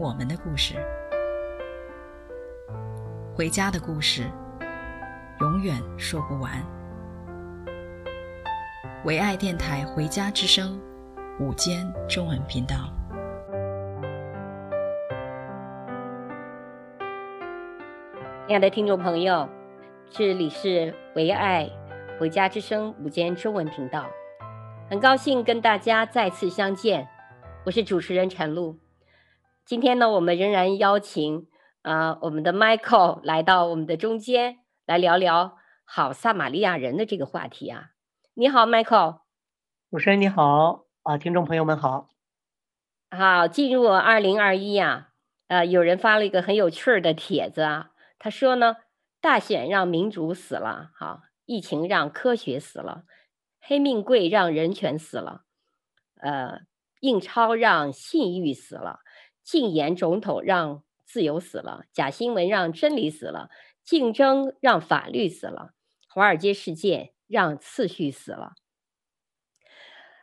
我们的故事，回家的故事，永远说不完。唯爱电台《回家之声》午间中文频道，亲爱的听众朋友，这里是唯爱《回家之声》午间中文频道，很高兴跟大家再次相见，我是主持人陈露。今天呢，我们仍然邀请啊、呃，我们的 Michael 来到我们的中间，来聊聊好撒玛利亚人的这个话题啊。你好，Michael。主持人你好啊，听众朋友们好。好，进入二零二一啊，呃，有人发了一个很有趣儿的帖子啊，他说呢，大选让民主死了，好，疫情让科学死了，黑命贵让人权死了，呃，印钞让信誉死了。禁言总统让自由死了，假新闻让真理死了，竞争让法律死了，华尔街事件让次序死了。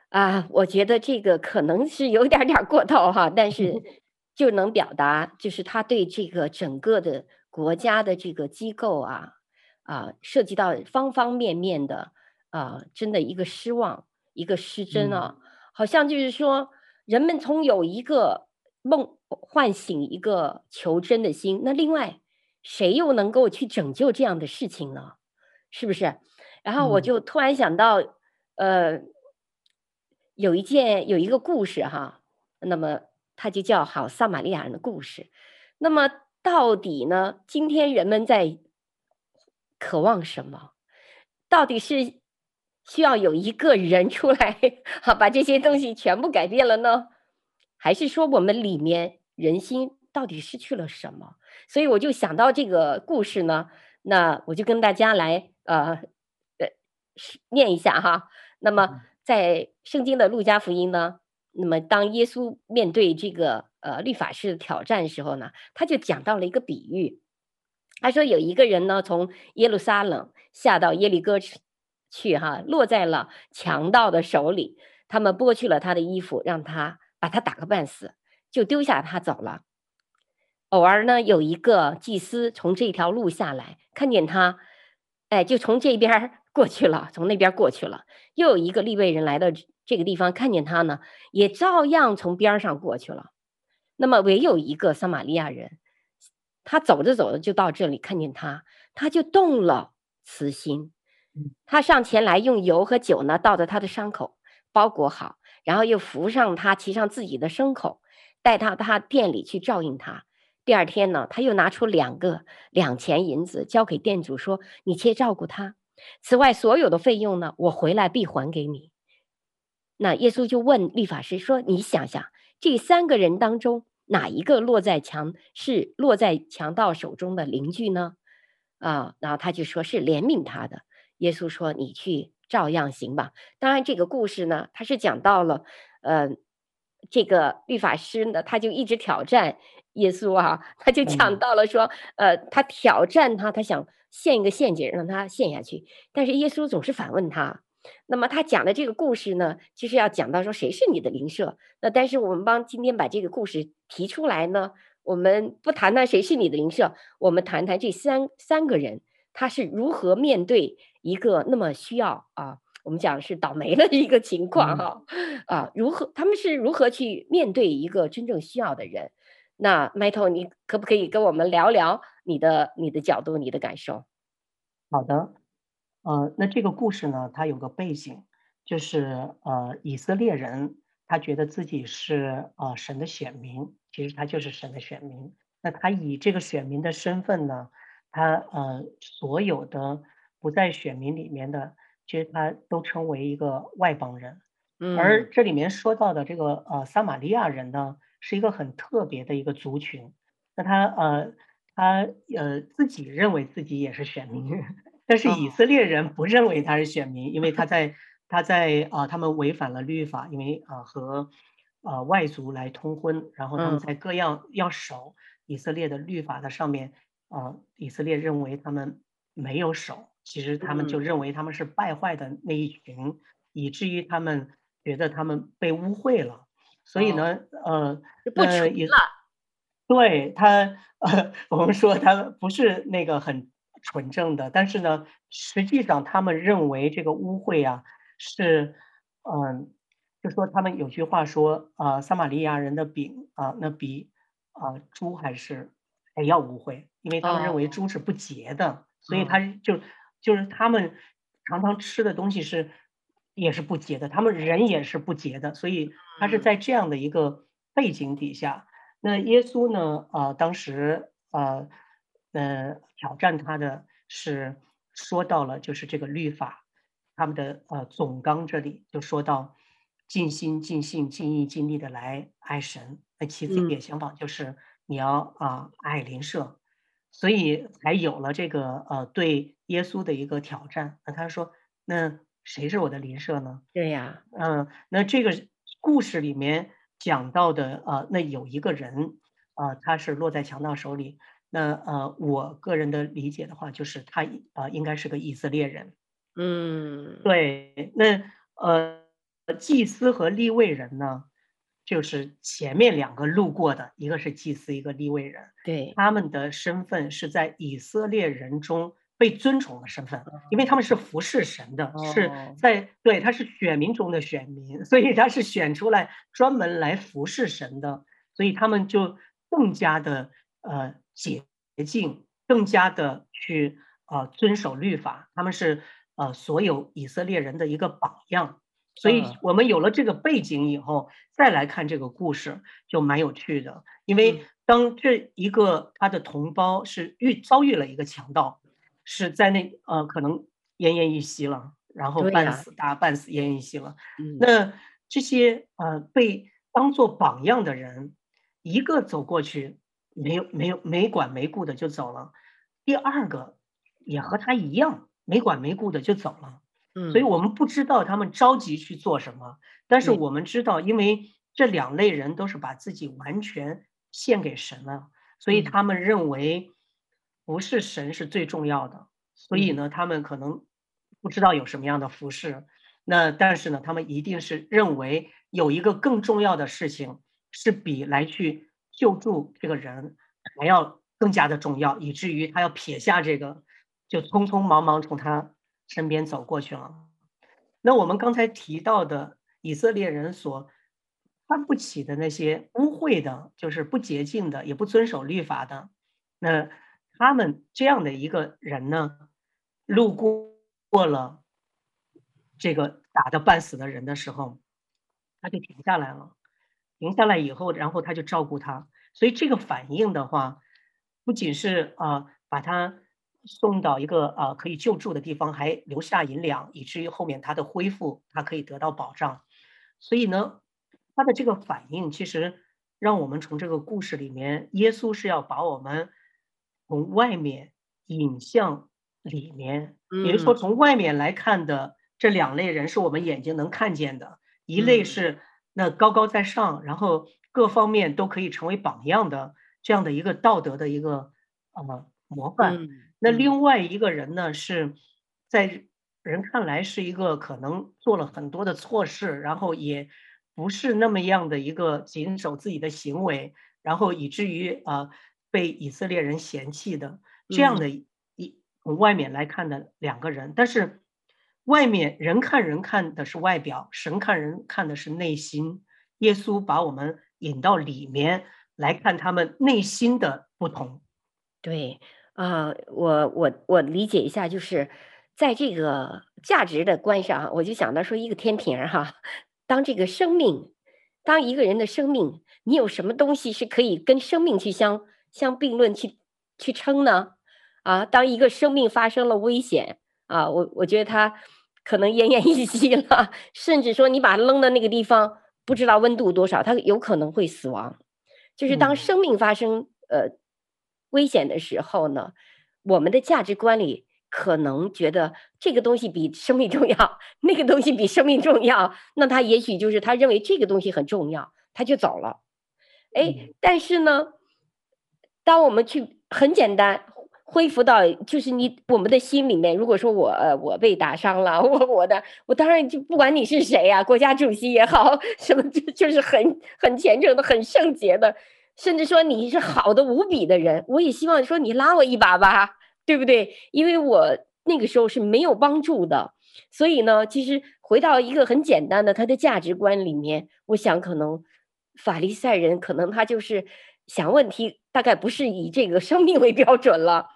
啊，我觉得这个可能是有点点过头哈，但是 就能表达，就是他对这个整个的国家的这个机构啊啊，涉及到方方面面的啊，真的一个失望，一个失真啊，嗯、好像就是说人们从有一个。梦唤醒一个求真的心，那另外谁又能够去拯救这样的事情呢？是不是？然后我就突然想到，嗯、呃，有一件有一个故事哈，那么它就叫好撒玛利亚人的故事。那么到底呢？今天人们在渴望什么？到底是需要有一个人出来，好把这些东西全部改变了呢？还是说我们里面人心到底失去了什么？所以我就想到这个故事呢，那我就跟大家来呃呃念一下哈。那么在圣经的路加福音呢，那么当耶稣面对这个呃律法师的挑战的时候呢，他就讲到了一个比喻。他说有一个人呢，从耶路撒冷下到耶利哥去去哈，落在了强盗的手里，他们剥去了他的衣服，让他。把他打个半死，就丢下他走了。偶尔呢，有一个祭司从这条路下来，看见他，哎，就从这边 过去了，从那边过去了。又有一个利未人来到这个地方，看见他呢，也照样从边上过去了。那么，唯有一个撒玛利亚人，他走着走着就到这里，看见他，他就动了慈心，他上前来用油和酒呢，倒在他的伤口，包裹好。然后又扶上他，骑上自己的牲口，带到他店里去照应他。第二天呢，他又拿出两个两钱银子，交给店主说：“你且照顾他。此外，所有的费用呢，我回来必还给你。”那耶稣就问律法师说：“你想想，这三个人当中，哪一个落在强是落在强盗手中的邻居呢？”啊，然后他就说是怜悯他的。耶稣说：“你去。”照样行吧。当然，这个故事呢，他是讲到了，呃，这个律法师呢，他就一直挑战耶稣啊，他就讲到了说，呃，他挑战他，他想陷一个陷阱让他陷下去，但是耶稣总是反问他。那么他讲的这个故事呢，就是要讲到说，谁是你的邻舍？那但是我们帮今天把这个故事提出来呢，我们不谈谈谁是你的邻舍，我们谈谈这三三个人。他是如何面对一个那么需要啊，我们讲是倒霉的一个情况哈，啊，如何他们是如何去面对一个真正需要的人？那 Michael，你可不可以跟我们聊聊你的你的角度、你的感受？好的，呃，那这个故事呢，它有个背景，就是呃，以色列人他觉得自己是呃神的选民，其实他就是神的选民。那他以这个选民的身份呢？他呃，所有的不在选民里面的，其实他都称为一个外邦人。嗯，而这里面说到的这个呃撒玛利亚人呢，是一个很特别的一个族群。那他呃他呃自己认为自己也是选民，但是以色列人不认为他是选民，因为他在他在啊、呃、他们违反了律法，因为啊、呃、和啊、呃、外族来通婚，然后他们在各样要守以色列的律法的上面啊、呃，以色列认为他们没有手，其实他们就认为他们是败坏的那一群，以至于他们觉得他们被污秽了。所以呢，呃，不纯了。对他，呃，我们说他不是那个很纯正的，但是呢，实际上他们认为这个污秽啊，是，嗯、呃，就说他们有句话说，啊、呃，撒玛利亚人的饼啊、呃，那比啊、呃、猪还是还要污秽，因为他们认为猪是不洁的，哦、所以他就就是他们常常吃的东西是。也是不洁的，他们人也是不洁的，所以他是在这样的一个背景底下。那耶稣呢？啊、呃，当时啊，呃，呃，挑战他的是说到了，就是这个律法，他们的呃总纲这里就说到尽心、尽性、尽意、尽力的来爱神。那其次一点想法就是你要啊、呃、爱邻舍，所以才有了这个呃对耶稣的一个挑战。那他说那。谁是我的邻舍呢？对呀，嗯，那这个故事里面讲到的，呃，那有一个人，呃，他是落在强盗手里。那呃，我个人的理解的话，就是他呃应该是个以色列人。嗯，对。那呃，祭司和立位人呢，就是前面两个路过的，一个是祭司，一个立位人。对，他们的身份是在以色列人中。被尊崇的身份，因为他们是服侍神的，哦、是在对他是选民中的选民，所以他是选出来专门来服侍神的，所以他们就更加的呃洁净，更加的去呃遵守律法，他们是呃所有以色列人的一个榜样。所以我们有了这个背景以后，再来看这个故事就蛮有趣的，因为当这一个他的同胞是遇遭遇了一个强盗。是在那呃，可能奄奄一息了，然后半死，大半死，奄奄一息了。嗯，那这些呃被当做榜样的人，一个走过去，没有没有没管没顾的就走了，第二个也和他一样，没管没顾的就走了。嗯，所以我们不知道他们着急去做什么，但是我们知道，因为这两类人都是把自己完全献给神了，所以他们认为。不是神是最重要的，所以呢，他们可能不知道有什么样的服饰。那但是呢，他们一定是认为有一个更重要的事情，是比来去救助这个人还要更加的重要，以至于他要撇下这个，就匆匆忙忙从他身边走过去了。那我们刚才提到的以色列人所看不起的那些污秽的，就是不洁净的，也不遵守律法的，那。他们这样的一个人呢，路过过了这个打的半死的人的时候，他就停下来了。停下来以后，然后他就照顾他。所以这个反应的话，不仅是啊、呃、把他送到一个啊、呃、可以救助的地方，还留下银两，以至于后面他的恢复，他可以得到保障。所以呢，他的这个反应其实让我们从这个故事里面，耶稣是要把我们。从外面引向里面，也就是说，从外面来看的这两类人是我们眼睛能看见的，一类是那高高在上，然后各方面都可以成为榜样的这样的一个道德的一个呃模范。那另外一个人呢，是在人看来是一个可能做了很多的错事，然后也不是那么样的一个谨守自己的行为，然后以至于啊。呃被以色列人嫌弃的这样的一从外面来看的两个人，但是外面人看人看的是外表，神看人看的是内心。耶稣把我们引到里面来看他们内心的不同。对啊，呃，我我我理解一下，就是在这个价值的观上，我就想到说一个天平哈，当这个生命，当一个人的生命，你有什么东西是可以跟生命去相。相并论去去称呢？啊，当一个生命发生了危险啊，我我觉得他可能奄奄一息了，甚至说你把他扔到那个地方，不知道温度多少，他有可能会死亡就是当生命发生呃危险的时候呢，我们的价值观里可能觉得这个东西比生命重要，那个东西比生命重要，那他也许就是他认为这个东西很重要，他就走了。哎，但是呢，当我们去很简单。恢复到就是你我们的心里面，如果说我呃我被打伤了，我我的我当然就不管你是谁呀、啊，国家主席也好，什么就就是很很虔诚的、很圣洁的，甚至说你是好的无比的人，我也希望说你拉我一把吧，对不对？因为我那个时候是没有帮助的，所以呢，其实回到一个很简单的他的价值观里面，我想可能法利赛人可能他就是想问题，大概不是以这个生命为标准了。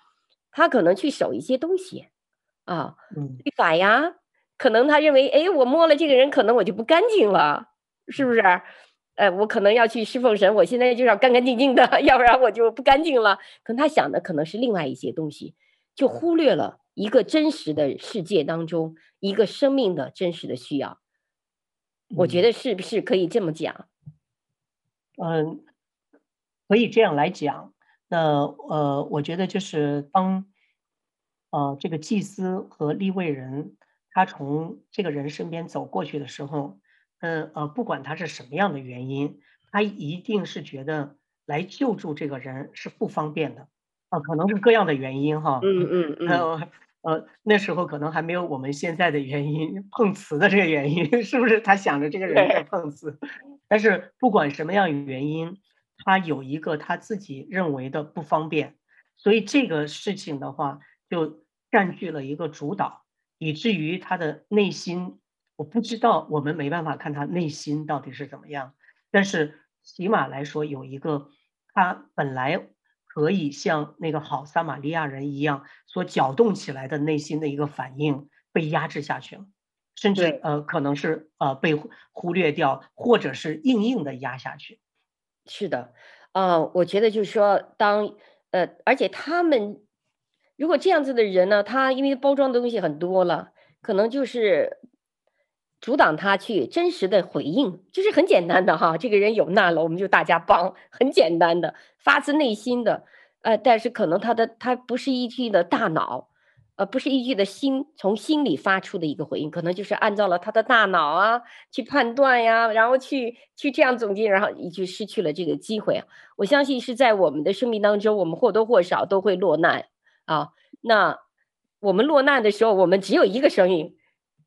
他可能去守一些东西，啊，律法呀，可能他认为，哎，我摸了这个人，可能我就不干净了，是不是？呃，我可能要去侍奉神，我现在就要干干净净的，要不然我就不干净了。可能他想的可能是另外一些东西，就忽略了一个真实的世界当中一个生命的真实的需要。我觉得是不是可以这么讲？嗯，可以这样来讲。那呃，我觉得就是当，呃，这个祭司和立位人他从这个人身边走过去的时候，嗯呃，不管他是什么样的原因，他一定是觉得来救助这个人是不方便的，啊、呃，可能是各样的原因哈，嗯嗯嗯，呃呃，那时候可能还没有我们现在的原因碰瓷的这个原因，是不是？他想着这个人在碰瓷，但是不管什么样的原因。他有一个他自己认为的不方便，所以这个事情的话就占据了一个主导，以至于他的内心，我不知道，我们没办法看他内心到底是怎么样。但是起码来说，有一个他本来可以像那个好撒玛利亚人一样所搅动起来的内心的一个反应被压制下去了，甚至呃可能是呃被忽略掉，或者是硬硬的压下去。是的，呃，我觉得就是说，当呃，而且他们如果这样子的人呢，他因为包装的东西很多了，可能就是阻挡他去真实的回应，就是很简单的哈，这个人有难了，我们就大家帮，很简单的，发自内心的，呃，但是可能他的他不是依据的大脑。呃，不是依据的心，从心里发出的一个回应，可能就是按照了他的大脑啊去判断呀，然后去去这样总结，然后你就失去了这个机会。我相信是在我们的生命当中，我们或多或少都会落难啊。那我们落难的时候，我们只有一个声音，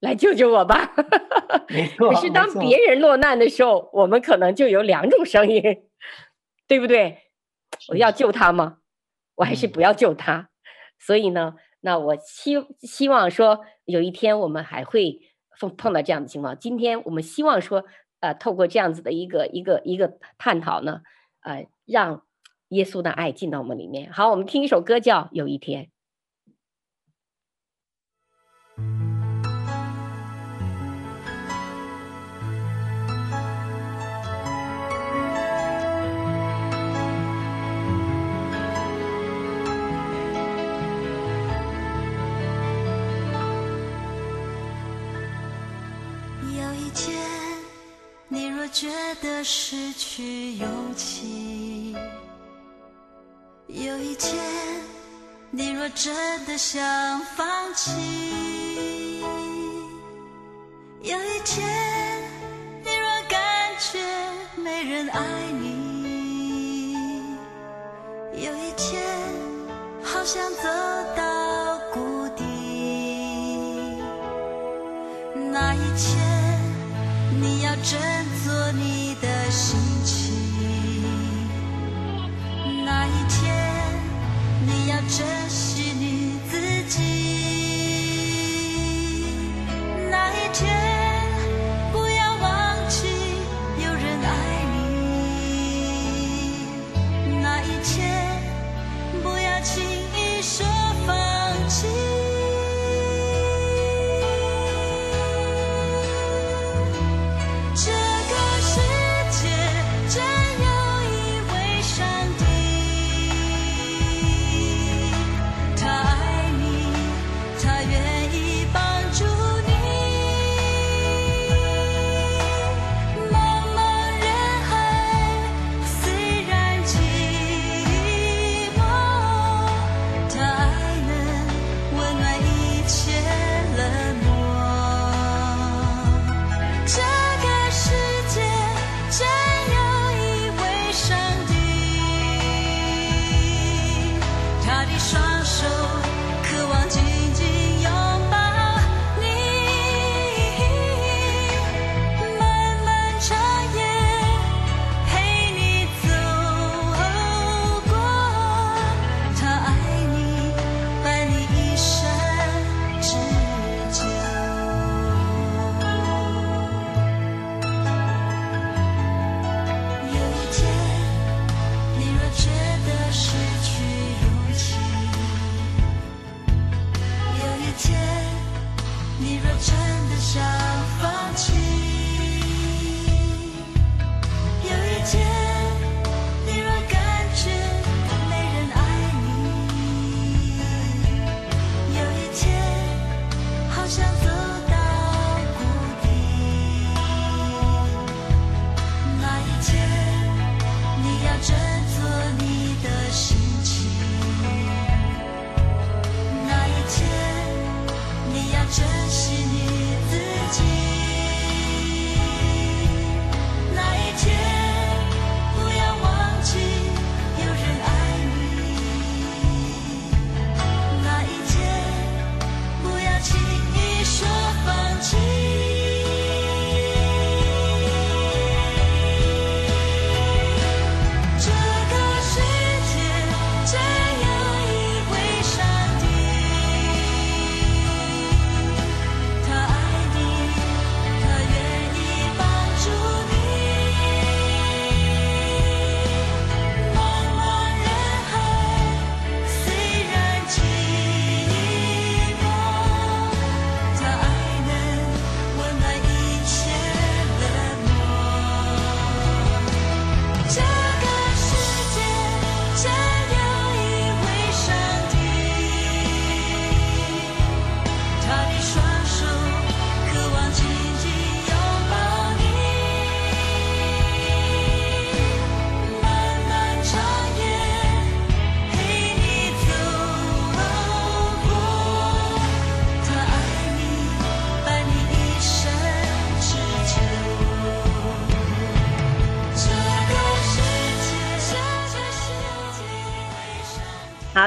来救救我吧。没错。可是当别人落难的时候，我们可能就有两种声音，对不对？我要救他吗？我还是不要救他？所以呢？那我希希望说，有一天我们还会碰碰到这样的情况。今天我们希望说，呃，透过这样子的一个一个一个探讨呢，呃，让耶稣的爱进到我们里面。好，我们听一首歌叫《有一天》。觉得失去勇气，有一天，你若真的想放弃，有一天，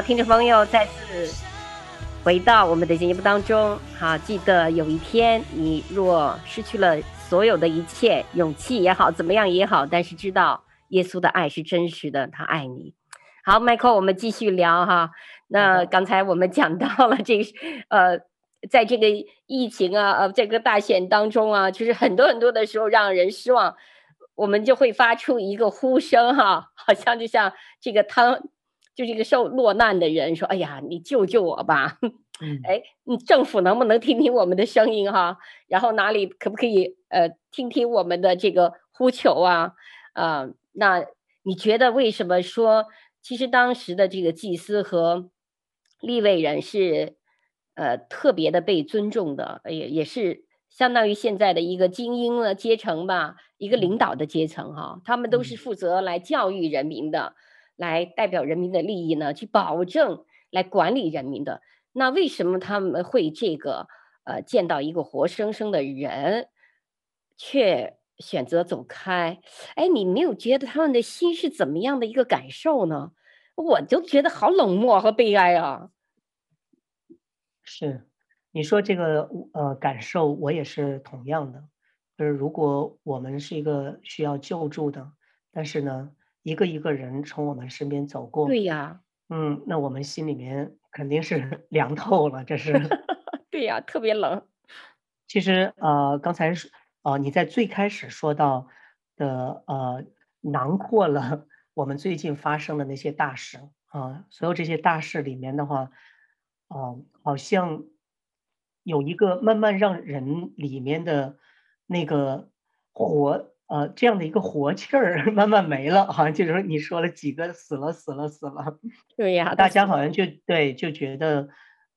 听众朋友，再次回到我们的节目当中。好，记得有一天你若失去了所有的一切，勇气也好，怎么样也好，但是知道耶稣的爱是真实的，他爱你。好，Michael，我们继续聊哈。那刚才我们讲到了这个，呃，在这个疫情啊，呃，这个大选当中啊，就是很多很多的时候让人失望，我们就会发出一个呼声哈，好像就像这个汤。就这个受落难的人说：“哎呀，你救救我吧！哎，你政府能不能听听我们的声音哈？然后哪里可不可以呃听听我们的这个呼求啊？啊、呃，那你觉得为什么说其实当时的这个祭司和立位人是呃特别的被尊重的，也也是相当于现在的一个精英的阶层吧，一个领导的阶层哈？他们都是负责来教育人民的。”来代表人民的利益呢，去保证来管理人民的。那为什么他们会这个呃见到一个活生生的人，却选择走开？哎，你没有觉得他们的心是怎么样的一个感受呢？我就觉得好冷漠和悲哀啊。是，你说这个呃感受，我也是同样的。就是如果我们是一个需要救助的，但是呢。一个一个人从我们身边走过，对呀，嗯，那我们心里面肯定是 凉透了，这是，对呀，特别冷。其实呃，刚才是呃，你在最开始说到的呃，囊括了 我们最近发生的那些大事啊、呃，所有这些大事里面的话，啊、呃，好像有一个慢慢让人里面的那个火。呃，这样的一个活气儿 慢慢没了，好像就是说你说了几个死了死了死了，对呀，大家好像。就对就觉得，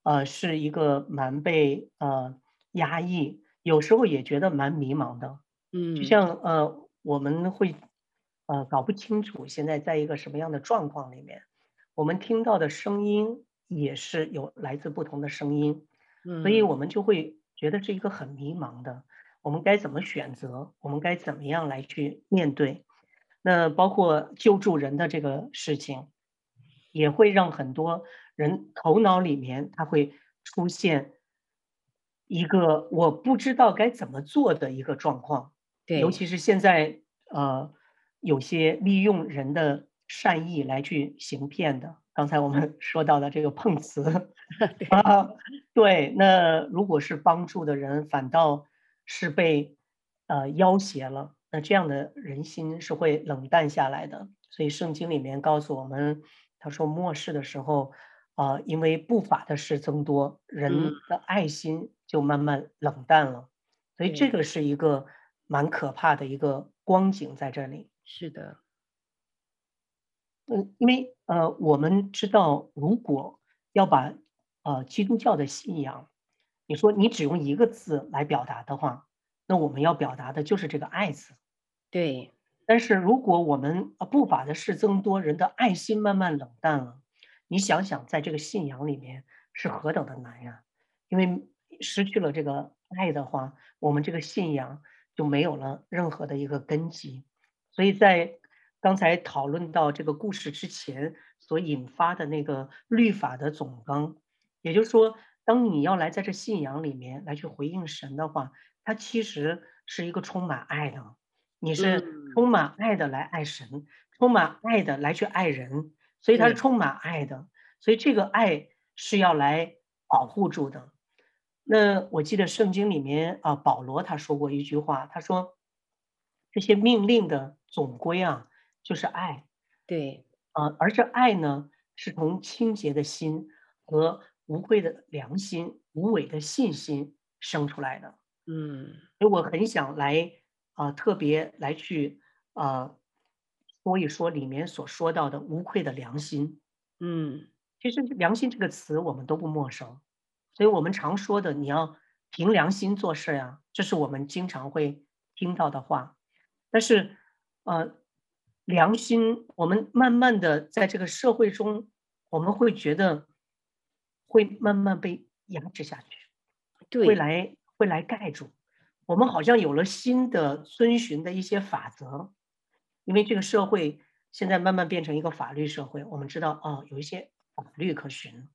呃，是一个蛮被呃压抑，有时候也觉得蛮迷茫的，嗯，就像呃我们会呃搞不清楚现在在一个什么样的状况里面，我们听到的声音也是有来自不同的声音，嗯，所以我们就会觉得是一个很迷茫的。我们该怎么选择？我们该怎么样来去面对？那包括救助人的这个事情，也会让很多人头脑里面他会出现一个我不知道该怎么做的一个状况。对，尤其是现在呃，有些利用人的善意来去行骗的。刚才我们 说到的这个碰瓷啊，对，那如果是帮助的人，反倒。是被呃要挟了，那这样的人心是会冷淡下来的。所以圣经里面告诉我们，他说末世的时候，啊、呃，因为不法的事增多，人的爱心就慢慢冷淡了。所以这个是一个蛮可怕的一个光景在这里。是的，嗯，因为呃，我们知道，如果要把呃基督教的信仰。你说你只用一个字来表达的话，那我们要表达的就是这个“爱”字。对，但是如果我们啊不法的事增多，人的爱心慢慢冷淡了，你想想，在这个信仰里面是何等的难呀！因为失去了这个爱的话，我们这个信仰就没有了任何的一个根基。所以在刚才讨论到这个故事之前所引发的那个律法的总纲，也就是说，当你要来在这信仰里面来去回应神的话，它其实是一个充满爱的，你是充满爱的来爱神，充满爱的来去爱人，所以它是充满爱的，所以这个爱是要来保护住的。那我记得圣经里面啊，保罗他说过一句话，他说这些命令的总归啊，就是爱。对，啊，而这爱呢，是从清洁的心和无愧的良心、无伪的信心生出来的。嗯，所以我很想来啊，特别来去啊说一说里面所说到的无愧的良心。嗯，其实良心这个词我们都不陌生。所以我们常说的，你要凭良心做事呀，这是我们经常会听到的话。但是，呃，良心，我们慢慢的在这个社会中，我们会觉得会慢慢被压制下去，对，会来会来盖住。我们好像有了新的遵循的一些法则，因为这个社会现在慢慢变成一个法律社会，我们知道哦，有一些法律可循。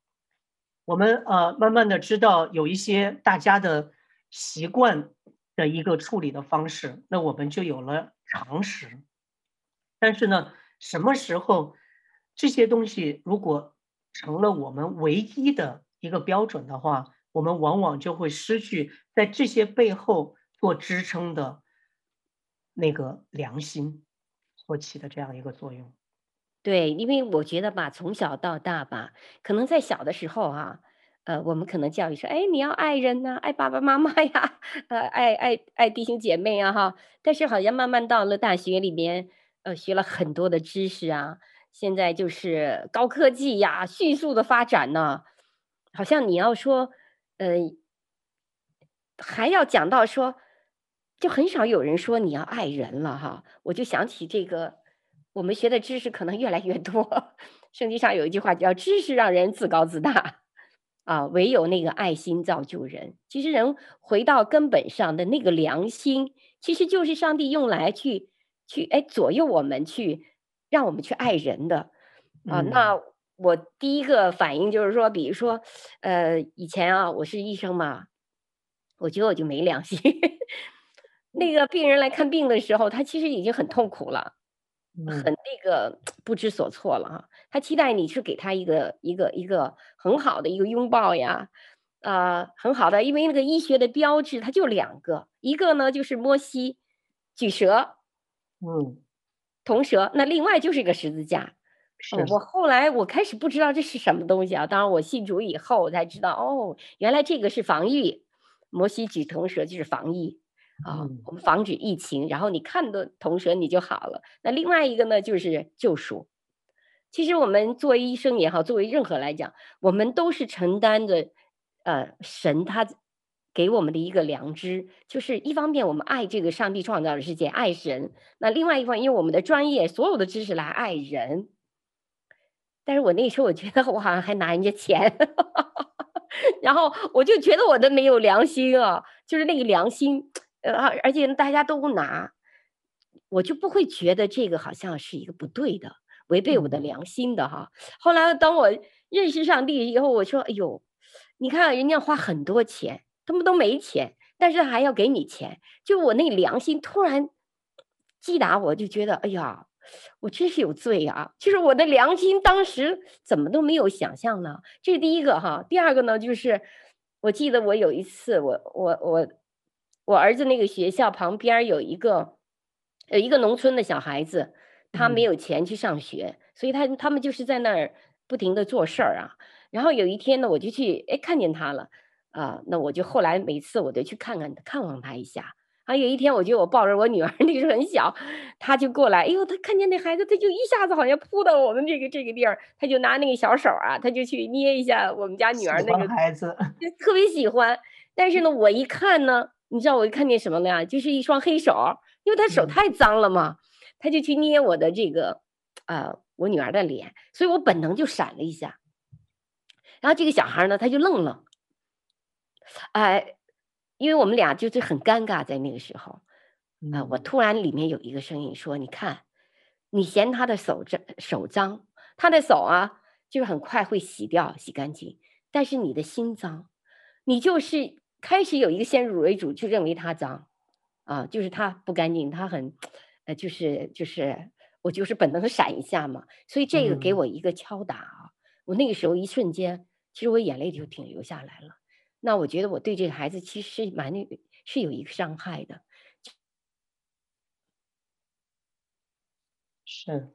我们呃，慢慢的知道有一些大家的习惯的一个处理的方式，那我们就有了常识。但是呢，什么时候这些东西如果成了我们唯一的一个标准的话，我们往往就会失去在这些背后做支撑的那个良心所起的这样一个作用。对，因为我觉得吧，从小到大吧，可能在小的时候啊，呃，我们可能教育说，哎，你要爱人呐，爱爸爸妈妈呀，呃，爱爱爱弟兄姐妹啊，哈。但是好像慢慢到了大学里面，呃，学了很多的知识啊，现在就是高科技呀，迅速的发展呢，好像你要说，呃，还要讲到说，就很少有人说你要爱人了哈。我就想起这个。我们学的知识可能越来越多，圣经上有一句话叫“知识让人自高自大”，啊，唯有那个爱心造就人。其实人回到根本上的那个良心，其实就是上帝用来去去哎左右我们去让我们去爱人的啊。嗯、那我第一个反应就是说，比如说，呃，以前啊，我是医生嘛，我觉得我就没良心。那个病人来看病的时候，他其实已经很痛苦了。很那个不知所措了哈，他期待你去给他一个一个一个很好的一个拥抱呀，啊、呃，很好的，因为那个医学的标志它就两个，一个呢就是摸膝举舌，嗯，铜蛇，那另外就是一个十字架。是我后来我开始不知道这是什么东西啊，当然我信主以后我才知道，哦，原来这个是防御，摩西举铜蛇就是防疫。啊、哦，我们防止疫情，然后你看到铜蛇你就好了。那另外一个呢，就是救赎。其实我们作为医生也好，作为任何来讲，我们都是承担着，呃，神他给我们的一个良知，就是一方面我们爱这个上帝创造的世界，爱神；那另外一方面，因为我们的专业所有的知识来爱人。但是我那时候我觉得我好像还拿人家钱，然后我就觉得我的没有良心啊，就是那个良心。呃，而且大家都拿，我就不会觉得这个好像是一个不对的，违背我的良心的哈。后来当我认识上帝以后，我说：“哎呦，你看人家花很多钱，他们都没钱，但是还要给你钱。”就我那良心突然击打我，就觉得：“哎呀，我真是有罪啊！”就是我的良心当时怎么都没有想象呢？这是第一个哈。第二个呢，就是我记得我有一次，我我我。我儿子那个学校旁边有一个，有一个农村的小孩子，他没有钱去上学，嗯、所以他他们就是在那儿不停的做事儿啊。然后有一天呢，我就去，哎，看见他了，啊，那我就后来每次我都去看看，看望他一下。啊，有一天我觉得我抱着我女儿，那个时候很小，他就过来，哎呦，他看见那孩子，他就一下子好像扑到我们这个这个地儿，他就拿那个小手啊，他就去捏一下我们家女儿那个孩子，就特别喜欢。但是呢，我一看呢。你知道我看见什么了呀？就是一双黑手，因为他手太脏了嘛，他就去捏我的这个，呃，我女儿的脸，所以我本能就闪了一下。然后这个小孩呢，他就愣了，哎、呃，因为我们俩就是很尴尬在那个时候，啊、呃，我突然里面有一个声音说：“你看，你嫌他的手脏，手脏，他的手啊，就是很快会洗掉，洗干净，但是你的心脏，你就是开始有一个先入为主，就认为他脏。”啊，就是他不干净，他很，呃，就是就是我就是本能闪一下嘛，所以这个给我一个敲打啊，嗯、我那个时候一瞬间，其实我眼泪就挺流下来了。那我觉得我对这个孩子其实是蛮是有一个伤害的，是。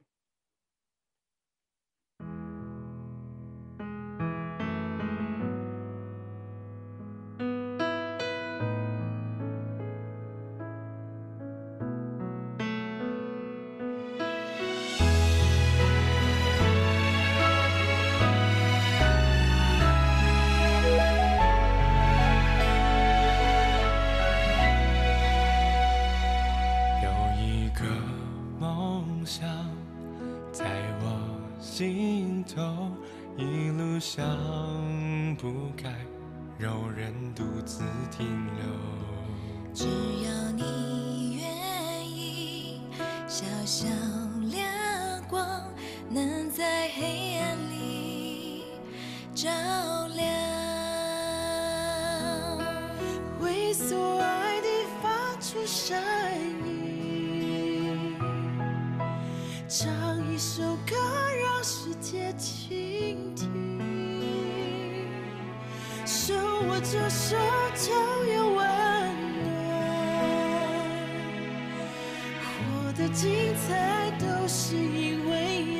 头，一路想不开，有人独自停留。只要你愿意，小小亮光能在黑暗里。照。倾听手握着手就有温暖活得精彩都是因为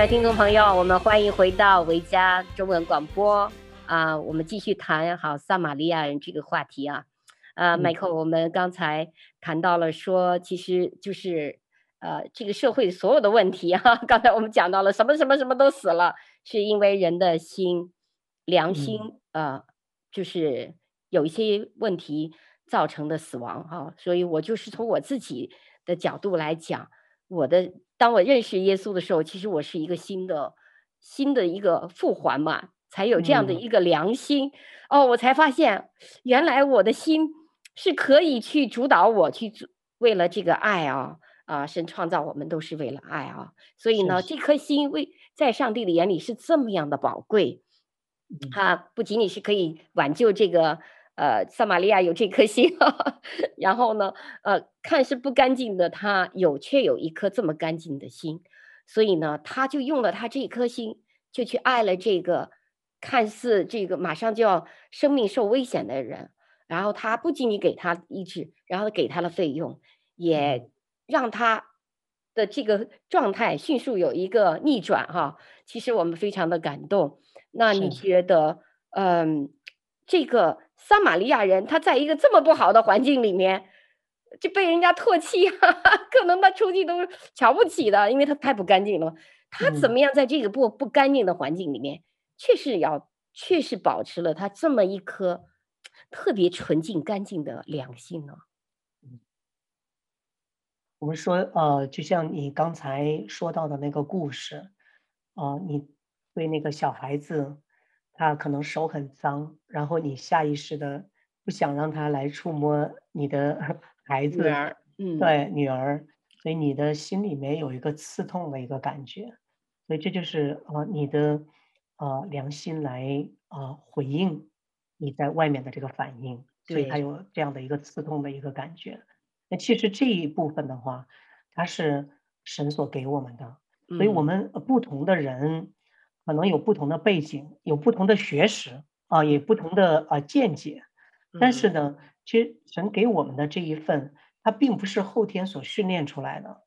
的听众朋友，我们欢迎回到维加中文广播啊！我们继续谈好撒玛利亚人这个话题啊。呃，麦克，我们刚才谈到了说，其实就是呃，这个社会所有的问题哈、啊。刚才我们讲到了什么什么什么都死了，是因为人的心良心呃，就是有一些问题造成的死亡哈、啊。所以我就是从我自己的角度来讲，我的。当我认识耶稣的时候，其实我是一个新的、新的一个复还嘛，才有这样的一个良心、嗯、哦。我才发现，原来我的心是可以去主导我去为了这个爱啊啊！神创造我们都是为了爱啊，所以呢，这颗心为在上帝的眼里是这么样的宝贵，它、嗯、不仅仅是可以挽救这个。呃，撒玛利亚有这颗心，呵呵，然后呢，呃，看似不干净的他有，却有一颗这么干净的心，所以呢，他就用了他这一颗心，就去爱了这个看似这个马上就要生命受危险的人，然后他不仅仅给他医治，然后给他了费用，也让他的这个状态迅速有一个逆转哈。其实我们非常的感动。那你觉得，嗯，这个？撒玛利亚人，他在一个这么不好的环境里面，就被人家唾弃，哈哈，可能他出去都瞧不起的，因为他太不干净了。他怎么样在这个不不干净的环境里面，确实要确实保持了他这么一颗特别纯净干净的良心呢？我们说，呃，就像你刚才说到的那个故事，呃，你对那个小孩子。他可能手很脏，然后你下意识的不想让他来触摸你的 孩子，女儿，嗯，对，女儿，所以你的心里面有一个刺痛的一个感觉，所以这就是呃你的呃良心来呃回应你在外面的这个反应，所以他有这样的一个刺痛的一个感觉。那其实这一部分的话，它是神所给我们的，所以我们不同的人。可能有不同的背景，有不同的学识啊，也不同的啊见解，但是呢，其实神给我们的这一份，它并不是后天所训练出来的，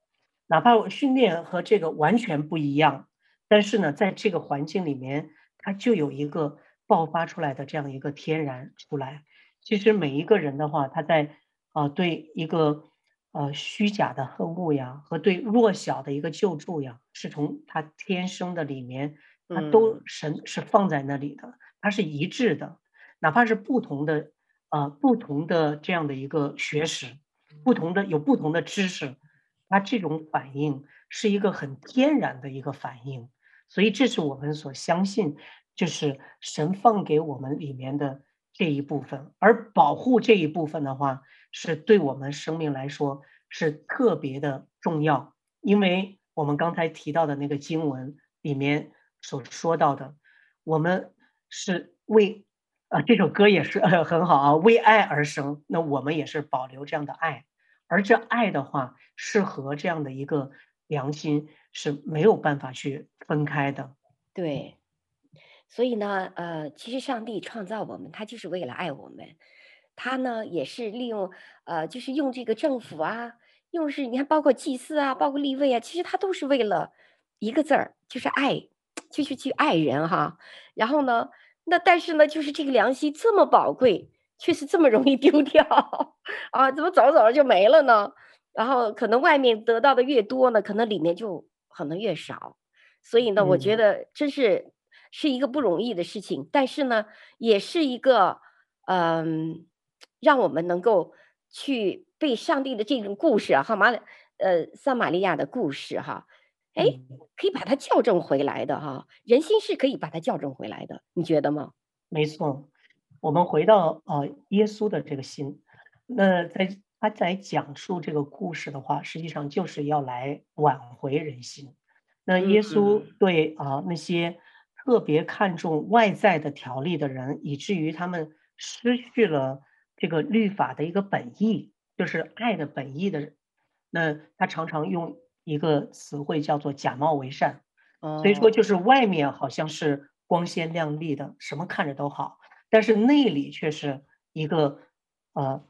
哪怕训练和这个完全不一样，但是呢，在这个环境里面，它就有一个爆发出来的这样一个天然出来。其实每一个人的话，他在啊对一个呃虚假的恨恶呀，和对弱小的一个救助呀，是从他天生的里面。它都神是放在那里的，它是一致的，哪怕是不同的，呃，不同的这样的一个学识，不同的有不同的知识，它这种反应是一个很天然的一个反应，所以这是我们所相信，就是神放给我们里面的这一部分，而保护这一部分的话，是对我们生命来说是特别的重要，因为我们刚才提到的那个经文里面。所说到的，我们是为啊，这首歌也是 很好啊，为爱而生。那我们也是保留这样的爱，而这爱的话，是和这样的一个良心是没有办法去分开的。对，所以呢，呃，其实上帝创造我们，他就是为了爱我们。他呢，也是利用呃，就是用这个政府啊，用是你看，包括祭祀啊，包括立位啊，其实他都是为了一个字儿，就是爱。就是去爱人哈，然后呢，那但是呢，就是这个良心这么宝贵，却是这么容易丢 掉啊？怎么走着走着就没了呢？然后可能外面得到的越多呢，可能里面就可能越少。所以呢，我觉得真是是一个不容易的事情，嗯、但是呢，也是一个嗯，让我们能够去被上帝的这种故事啊，哈马呃撒玛利亚的故事哈。哎，可以把它校正回来的哈，人心是可以把它校正回来的，你觉得吗？没错，我们回到呃耶稣的这个心，那在他在讲述这个故事的话，实际上就是要来挽回人心。那耶稣对啊、呃、那些特别看重外在的条例的人，以至于他们失去了这个律法的一个本意，就是爱的本意的人，那他常常用。一个词汇叫做假冒为善，所以说就是外面好像是光鲜亮丽的，什么看着都好，但是内里却是一个呃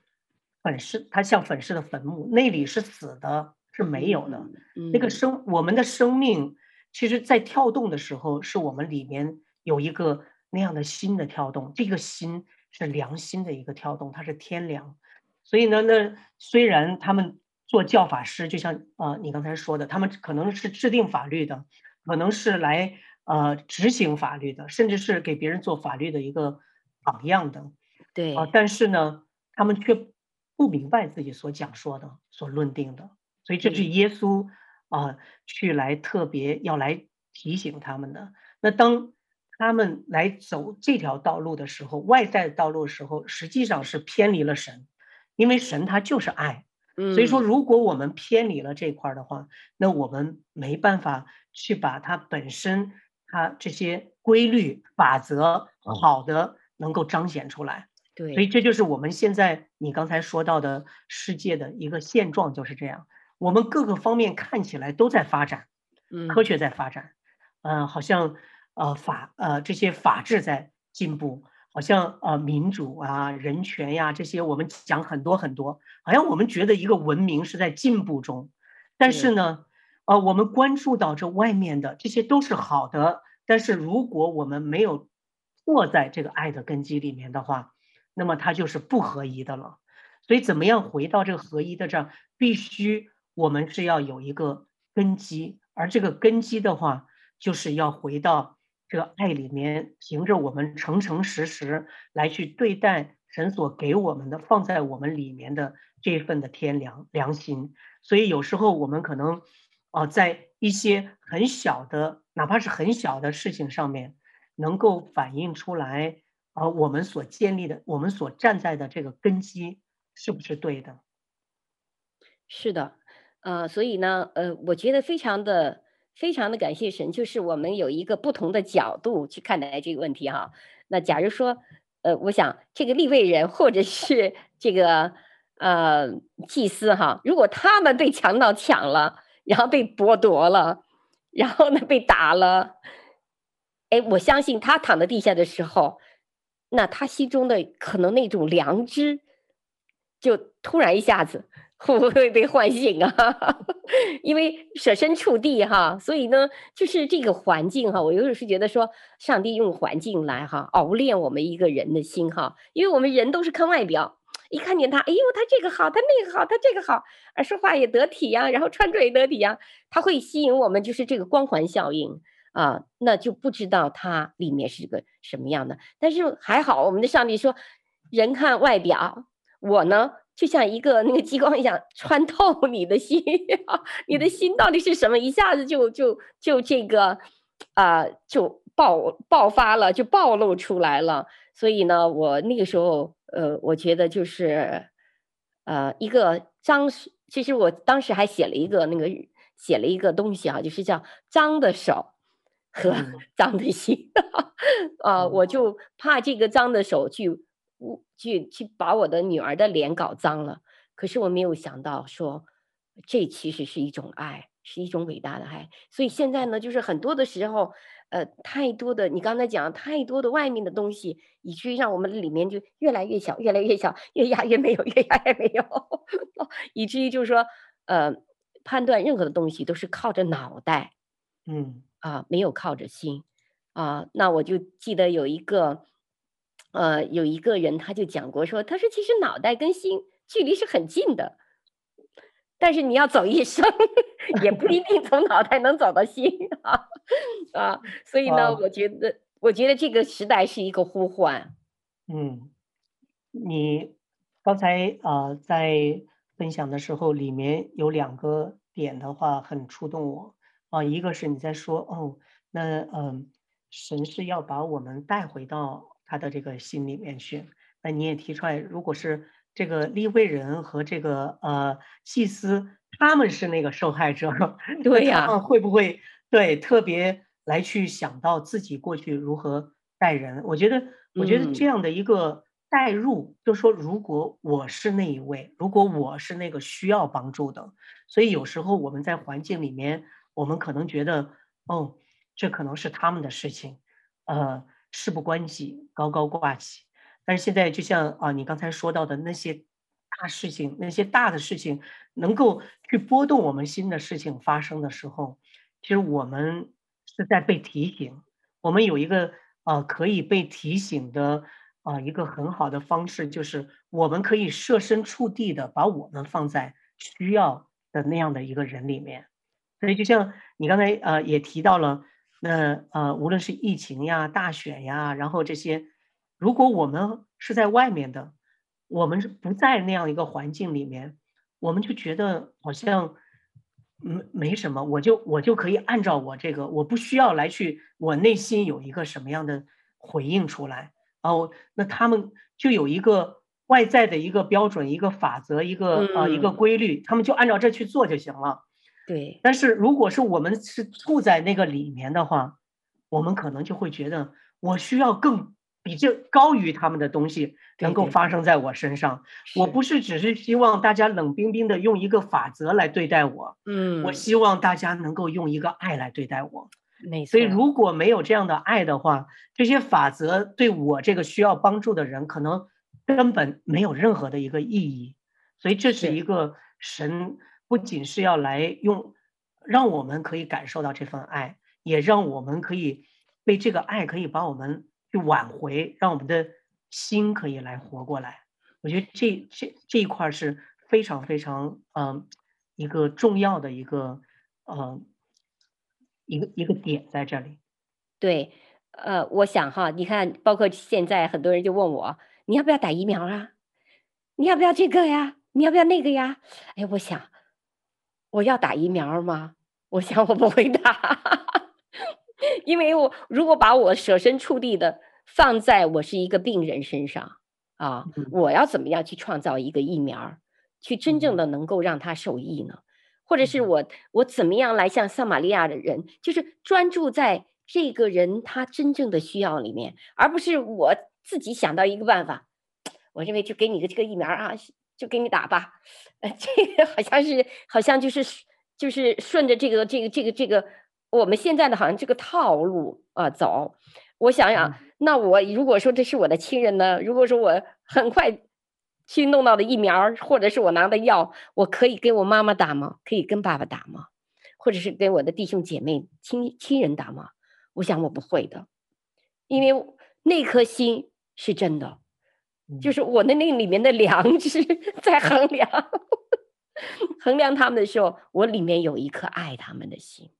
粉饰，它像粉饰的坟墓，内里是死的，是没有的。那个生我们的生命其实，在跳动的时候，是我们里面有一个那样的心的跳动，这个心是良心的一个跳动，它是天良。所以呢，那虽然他们做教法师，就像呃你刚才说的，他们可能是制定法律的，可能是来呃执行法律的，甚至是给别人做法律的一个榜样的，对啊，但是呢，他们却不明白自己所讲说的、所论定的，所以这是耶稣。啊，去来特别要来提醒他们的。那当他们来走这条道路的时候，外在的道路的时候，实际上是偏离了神，因为神他就是爱。所以说，如果我们偏离了这块的话，那我们没办法去把它本身它这些规律法则好的能够彰显出来。对，所以这就是我们现在你刚才说到的世界的一个现状，就是这样。我们各个方面看起来都在发展，科学在发展，嗯、呃，好像呃法呃这些法治在进步，好像呃民主啊、人权呀这些我们讲很多很多，好像我们觉得一个文明是在进步中，但是呢，呃我们关注到这外面的这些都是好的，但是如果我们没有落在这个爱的根基里面的话，那么它就是不合一的了。所以怎么样回到这个合一的这儿，必须。我们是要有一个根基，而这个根基的话，就是要回到这个爱里面，凭着我们诚诚实实来去对待神所给我们的、放在我们里面的这份的天良良心。所以有时候我们可能，啊，在一些很小的，哪怕是很小的事情上面，能够反映出来，啊，我们所建立的、我们所站在的这个根基是不是对的？是的。呃，所以呢，呃，我觉得非常的、非常的感谢神，就是我们有一个不同的角度去看待这个问题哈。那假如说，呃，我想这个立位人或者是这个呃祭司哈，如果他们被强盗抢了，然后被剥夺了，然后呢被打了，哎，我相信他躺在地下的时候，那他心中的可能那种良知，就突然一下子。会不会被唤醒啊？因为舍身处地哈，所以呢，就是这个环境哈，我有时是觉得说，上帝用环境来哈熬炼我们一个人的心哈，因为我们人都是看外表，一看见他，哎呦，他这个好，他那个好，他这个好，啊，说话也得体呀，然后穿着也得体呀，他会吸引我们，就是这个光环效应啊，那就不知道他里面是个什么样的。但是还好，我们的上帝说，人看外表，我呢。就像一个那个激光一样穿透 你的心，你的心到底是什么？一下子就就就这个，啊、呃，就爆爆发了，就暴露出来了。所以呢，我那个时候，呃，我觉得就是，呃，一个脏，其实我当时还写了一个那个写了一个东西啊，就是叫脏的手和脏的心，啊、呃，我就怕这个脏的手去。去去把我的女儿的脸搞脏了，可是我没有想到说，这其实是一种爱，是一种伟大的爱。所以现在呢，就是很多的时候，呃，太多的你刚才讲太多的外面的东西，以至于让我们里面就越来越小，越来越小，越压越没有，越压越没有，以至于就是说，呃，判断任何的东西都是靠着脑袋，嗯啊，没有靠着心啊。那我就记得有一个。呃，有一个人他就讲过说，他说其实脑袋跟心距离是很近的，但是你要走一生，也不一定从脑袋能走到心啊啊，所以呢，我觉得我觉得这个时代是一个呼唤。嗯，你刚才啊、呃、在分享的时候，里面有两个点的话很触动我啊，一个是你在说哦，那嗯、呃，神是要把我们带回到。他的这个心里面去，那你也提出来，如果是这个立位人和这个呃祭司，他们是那个受害者，对呀、啊，会不会对特别来去想到自己过去如何待人？我觉得，我觉得这样的一个代入，嗯、就是说，如果我是那一位，如果我是那个需要帮助的，所以有时候我们在环境里面，我们可能觉得，哦，这可能是他们的事情，呃。事不关己，高高挂起。但是现在，就像啊，你刚才说到的那些大事情，那些大的事情，能够去波动我们心的事情发生的时候，其实我们是在被提醒。我们有一个啊、可以被提醒的啊、一个很好的方式，就是我们可以设身处地的把我们放在需要的那样的一个人里面。所以就像你刚才呃也提到了，那呃无论是疫情呀、大选呀，然后这些，如果我们是在外面的，我们是不在那样一个环境里面，我们就觉得好像。没没什么，我就我就可以按照我这个，我不需要来去，我内心有一个什么样的回应出来，然后那他们就有一个外在的一个标准、一个法则、一个呃一个规律，他们就按照这去做就行了。对。但是如果是我们是处在那个里面的话，我们可能就会觉得我需要更。比这高于他们的东西能够发生在我身上，对对对，我不是只是希望大家冷冰冰的用一个法则来对待我，嗯，我希望大家能够用一个爱来对待我，所以如果没有这样的爱的话，这些法则对我这个需要帮助的人可能根本没有任何的一个意义。所以这是一个神不仅是要来用，让我们可以感受到这份爱，也让我们可以被这个爱可以把我们。去挽回，让我们的心可以来活过来。我觉得这这这一块是非常非常嗯、一个重要的一个呃一个一个点在这里。对，呃，我想哈，你看，包括现在很多人就问我，你要不要打疫苗啊？你要不要这个呀？你要不要那个呀？哎，我想我要打疫苗吗？我想我不会打。因为我如果把我设身处地的放在我是一个病人身上啊，我要怎么样去创造一个疫苗，去真正的能够让他受益呢？或者是我我怎么样来向撒玛利亚的人，就是专注在这个人他真正的需要里面，而不是我自己想到一个办法，我认为就给你个这个疫苗啊，就给你打吧，呃，这个好像是好像就是就是顺着这个这个这个这个。我们现在的好像这个套路啊走，我想想，那我如果说这是我的亲人呢？如果说我很快去弄到的疫苗，或者是我拿的药，我可以给我妈妈打吗？可以跟爸爸打吗？或者是给我的弟兄姐妹亲亲人打吗？我想我不会的，因为那颗心是真的，就是我的那里面的良知 在衡量 衡量他们的时候，我里面有一颗爱他们的心。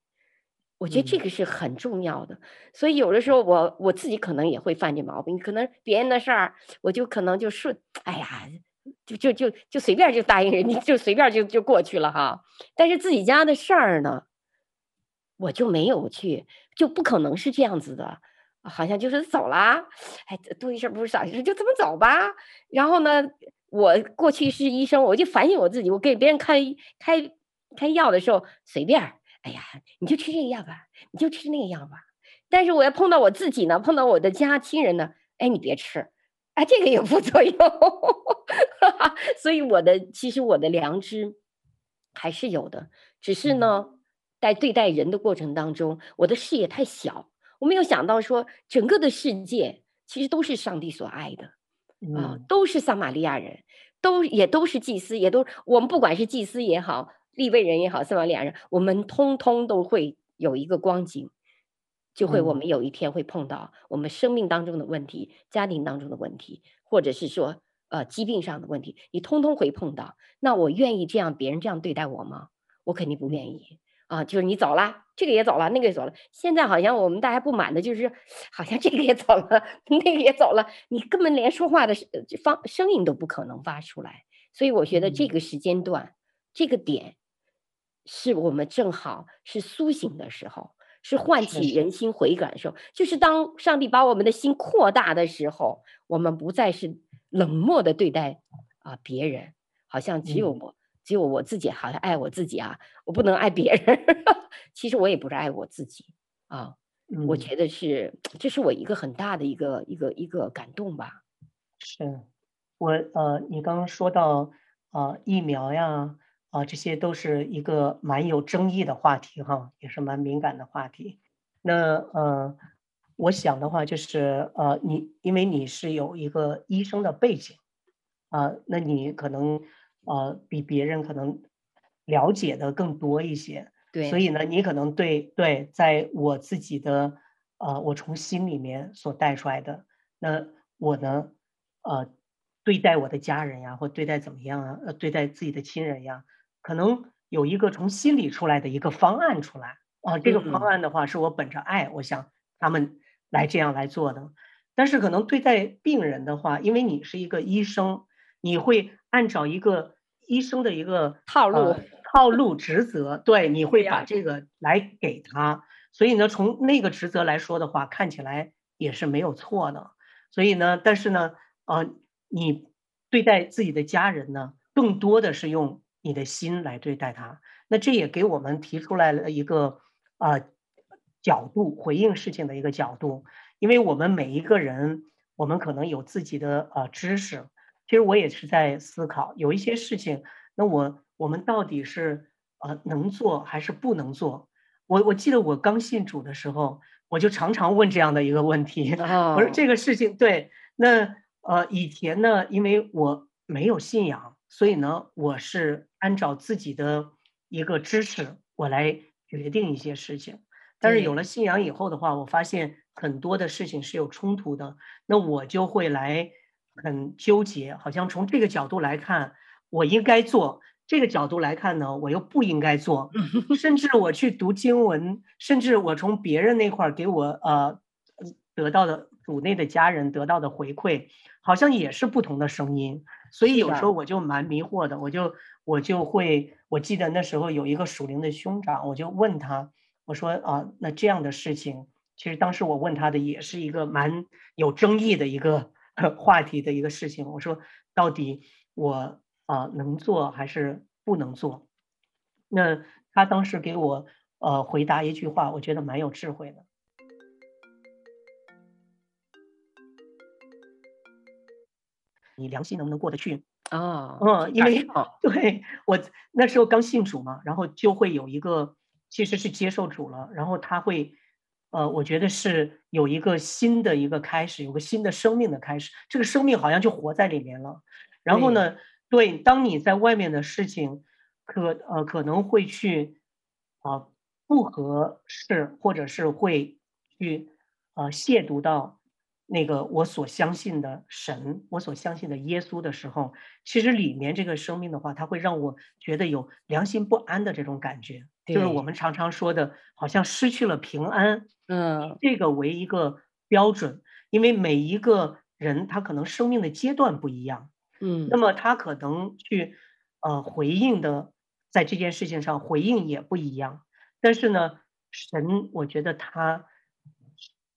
我觉得这个是很重要的，所以有的时候我我自己可能也会犯这毛病，可能别人的事儿我就可能就顺，哎呀，就就就就随便就答应人家，就随便就就过去了哈。但是自己家的事儿呢，我就没有去，就不可能是这样子的，好像就是走啦，哎，多一事不如少一事，就这么走吧。然后呢，我过去是医生，我就反省我自己，我给别人开开开药的时候随便。哎呀，你就吃这个药吧，你就吃那个药吧。但是我要碰到我自己呢，碰到我的家亲人呢，哎，你别吃，哎，这个有副作用。所以我的其实我的良知还是有的，只是呢，在对待人的过程当中，我的视野太小，我没有想到说整个的世界其实都是上帝所爱的啊，都是撒玛利亚人，都也都是祭司，也都我们不管是祭司也好。立位人也好，撒玛利亚人，我们通通都会有一个光景，就会我们有一天会碰到我们生命当中的问题、家庭当中的问题，或者是说呃疾病上的问题，你通通会碰到。那我愿意这样别人这样对待我吗？我肯定不愿意啊！就是你走了，这个也走了，那个也走了。现在好像我们大家不满的就是，好像这个也走了，那个也走了，你根本连说话的方声音都不可能发出来。所以我觉得这个时间段，这个点。是我们正好是苏醒的时候，是唤起人心悔改的时候，就是当上帝把我们的心扩大的时候，我们不再是冷漠的对待啊别人，好像只有我，只有我自己，好像爱我自己啊，我不能爱别人。其实我也不是爱我自己啊，我觉得是，这是我一个很大的一个一个一个感动吧。是我呃，你刚刚说到啊疫苗呀。啊，这些都是一个蛮有争议的话题哈，也是蛮敏感的话题。那呃，我想的话就是呃，你因为你是有一个医生的背景啊，那你可能呃比别人可能了解的更多一些。对，所以呢，你可能对对，在我自己的呃，我从心里面所带出来的，那我呢，呃，对待我的家人呀，或对待怎么样啊，呃，对待自己的亲人呀，可能有一个从心里出来的一个方案出来啊，这个方案的话，是我本着爱，我想他们来这样来做的。但是可能对待病人的话，因为你是一个医生，你会按照一个医生的一个套路、呃、套路职责，对，你会把这个来给他。所以呢，从那个职责来说的话，看起来也是没有错的。所以呢，但是呢，呃，你对待自己的家人呢，更多的是用你的心来对待他。那这也给我们提出来了一个呃角度，回应事情的一个角度。因为我们每一个人，我们可能有自己的呃知识。其实我也是在思考，有一些事情，那我我们到底是呃能做还是不能做？我我记得我刚信主的时候，我就常常问这样的一个问题。我说这个事情对，那呃以前呢，因为我没有信仰，所以呢，我是按照自己的一个知识，我来决定一些事情。但是有了信仰以后的话，我发现很多的事情是有冲突的，那我就会来很纠结，好像从这个角度来看，我应该做。这个角度来看呢，我又不应该做，甚至我去读经文，甚至我从别人那块儿给我呃得到的组内的家人得到的回馈，好像也是不同的声音，所以有时候我就蛮迷惑的，我就我就会，我记得那时候有一个属灵的兄长，我就问他，我说啊，那这样的事情，其实当时我问他的也是一个蛮有争议的一个话题的一个事情，我说到底我。啊，能做还是不能做？那他当时给我呃回答一句话，我觉得蛮有智慧的。你良心能不能过得去？啊，嗯，因为对我那时候刚信主嘛，然后就会有一个其实是接受主了，然后他会呃，我觉得是有一个新的一个开始，有个新的生命的开始，这个生命好像就活在里面了。然后呢？对，当你在外面的事情可呃可能会去啊、呃、不合适，或者是会去啊、呃、亵渎到那个我所相信的神，我所相信的耶稣的时候，其实里面这个生命的话，它会让我觉得有良心不安的这种感觉，就是我们常常说的，好像失去了平安。嗯，这个为一个标准，因为每一个人他可能生命的阶段不一样。嗯，那么他可能去，呃，回应的，在这件事情上回应也不一样。但是呢，神，我觉得他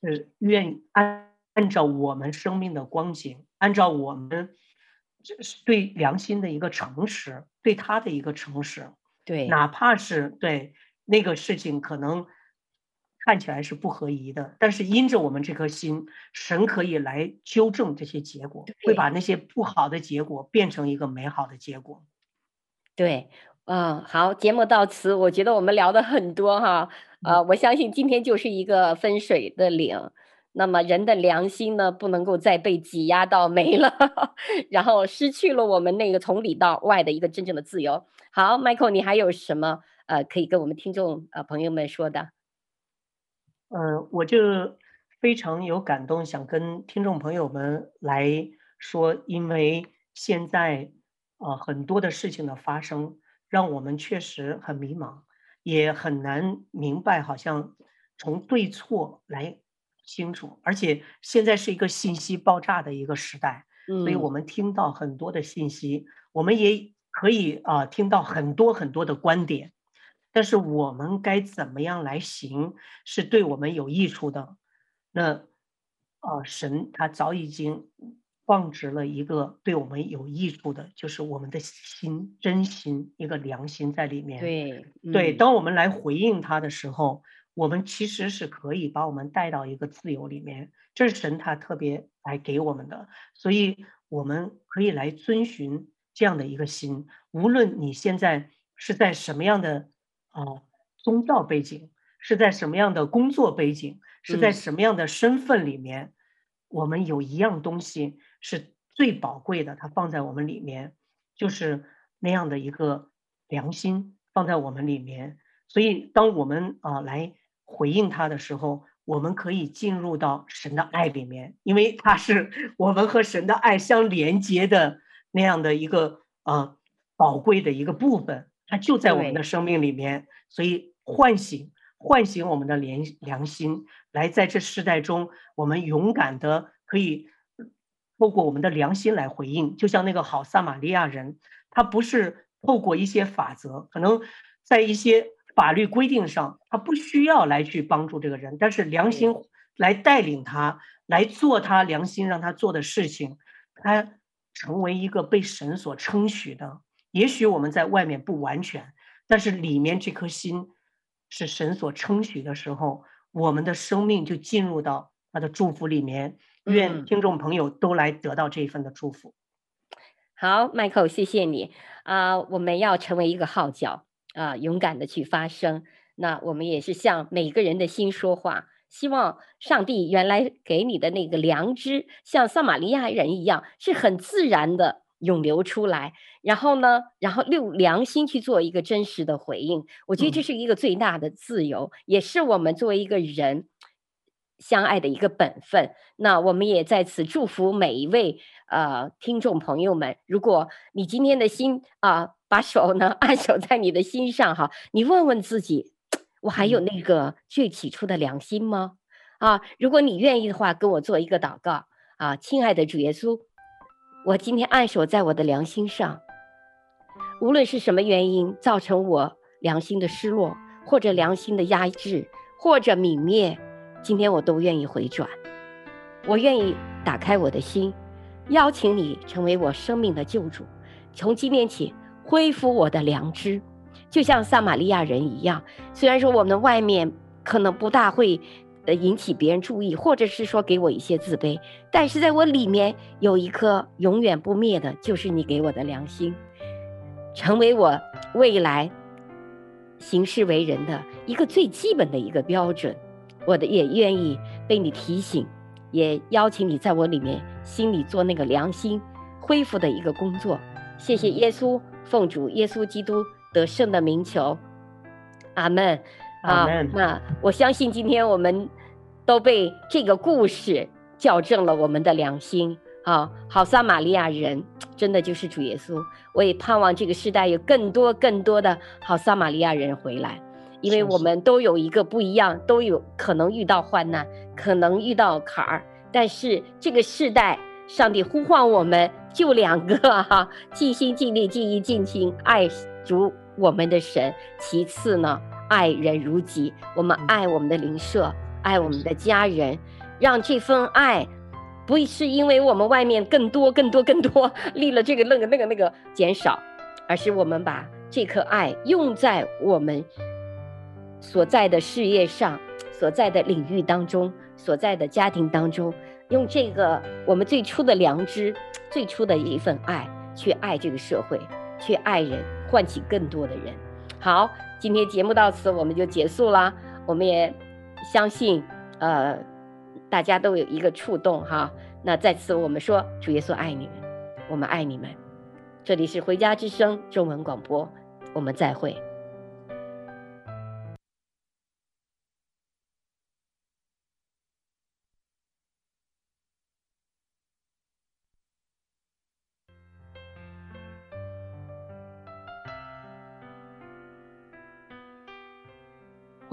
是愿意按按照我们生命的光景，按照我们这是对良心的一个诚实，对他的一个诚实，对，哪怕是对那个事情可能。看起来是不合宜的，但是因着我们这颗心，神可以来纠正这些结果，会把那些不好的结果变成一个美好的结果。对，嗯，好，节目到此，我觉得我们聊的很多哈，呃，我相信今天就是一个分水的岭，那么人的良心呢，不能够再被挤压到没了，然后失去了我们那个从里到外的一个真正的自由。好，Michael，你还有什么呃可以跟我们听众呃朋友们说的？嗯，我就非常有感动，想跟听众朋友们来说，因为现在啊、呃、很多的事情的发生，让我们确实很迷茫，也很难明白，好像从对错来清楚。而且现在是一个信息爆炸的一个时代，所以我们听到很多的信息，我们也可以啊、呃、听到很多很多的观点。但是我们该怎么样来行，是对我们有益处的。那，啊，神他早已经放置了一个对我们有益处的，就是我们的心，真心，一个良心在里面。对，对，当我们来回应他的时候，我们其实是可以把我们带到一个自由里面。这是神他特别来给我们的，所以我们可以来遵循这样的一个心。无论你现在是在什么样的。啊，宗教背景是在什么样的工作背景，是在什么样的身份里面，嗯、我们有一样东西是最宝贵的，它放在我们里面，就是那样的一个良心放在我们里面，所以当我们啊来回应他的时候，我们可以进入到神的爱里面，因为他是 我们和神的爱相连接的那样的一个呃宝贵的一个部分，它就在我们的生命里面，所以唤醒唤醒我们的良良心，来在这世代中，我们勇敢的可以透过我们的良心来回应，就像那个好撒玛利亚人，他不是透过一些法则，可能在一些。法律规定上，他不需要来去帮助这个人，但是良心来带领他来做他良心让他做的事情，他成为一个被神所称许的。也许我们在外面不完全，但是里面这颗心是神所称许的时候，我们的生命就进入到他的祝福里面。愿听众朋友都来得到这一份的祝福。好，Michael，谢谢你啊！Uh, 我们要成为一个号角。啊，勇敢的去发声。那我们也是向每个人的心说话，希望上帝原来给你的那个良知，像撒玛利亚人一样，是很自然的涌流出来。然后呢，然后用良心去做一个真实的回应。我觉得这是一个最大的自由，嗯、也是我们作为一个人相爱的一个本分。那我们也在此祝福每一位呃听众朋友们。如果你今天的心啊。呃把手呢按手在你的心上哈，你问问自己，我还有那个最起初的良心吗？啊，如果你愿意的话，跟我做一个祷告啊，亲爱的主耶稣，我今天按手在我的良心上，无论是什么原因造成我良心的失落，或者良心的压制，或者泯灭，今天我都愿意回转，我愿意打开我的心，邀请你成为我生命的救主，从今天起。恢复我的良知，就像撒玛利亚人一样。虽然说我们外面可能不大会呃引起别人注意，或者是说给我一些自卑，但是在我里面有一颗永远不灭的，就是你给我的良心，成为我未来行事为人的一个最基本的一个标准。我的也愿意被你提醒，也邀请你在我里面心里做那个良心恢复的一个工作。谢谢耶稣。奉主耶稣基督得胜的名求，阿门。啊，那我相信今天我们都被这个故事校正了我们的良心。啊，好撒玛利亚人真的就是主耶稣。我也盼望这个时代有更多更多的好撒玛利亚人回来，因为我们都有一个不一样，都有可能遇到患难，可能遇到坎儿，但是这个时代。上帝呼唤我们，就两个哈，尽心尽力尽意尽情爱主我们的神。其次呢，爱人如己。我们爱我们的邻舍，爱我们的家人，让这份爱，不是因为我们外面更多更多更多立了这个那个那个那个减少，而是我们把这颗爱用在我们所在的事业上，所在的领域当中，所在的家庭当中。用这个我们最初的良知，最初的一份爱，去爱这个社会，去爱人，唤起更多的人。好，今天节目到此我们就结束了。我们也相信，呃，大家都有一个触动哈。那在此我们说，主耶稣爱你们，我们爱你们。这里是回家之声中文广播，我们再会。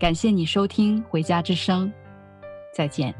感谢你收听《回家之声》，再见。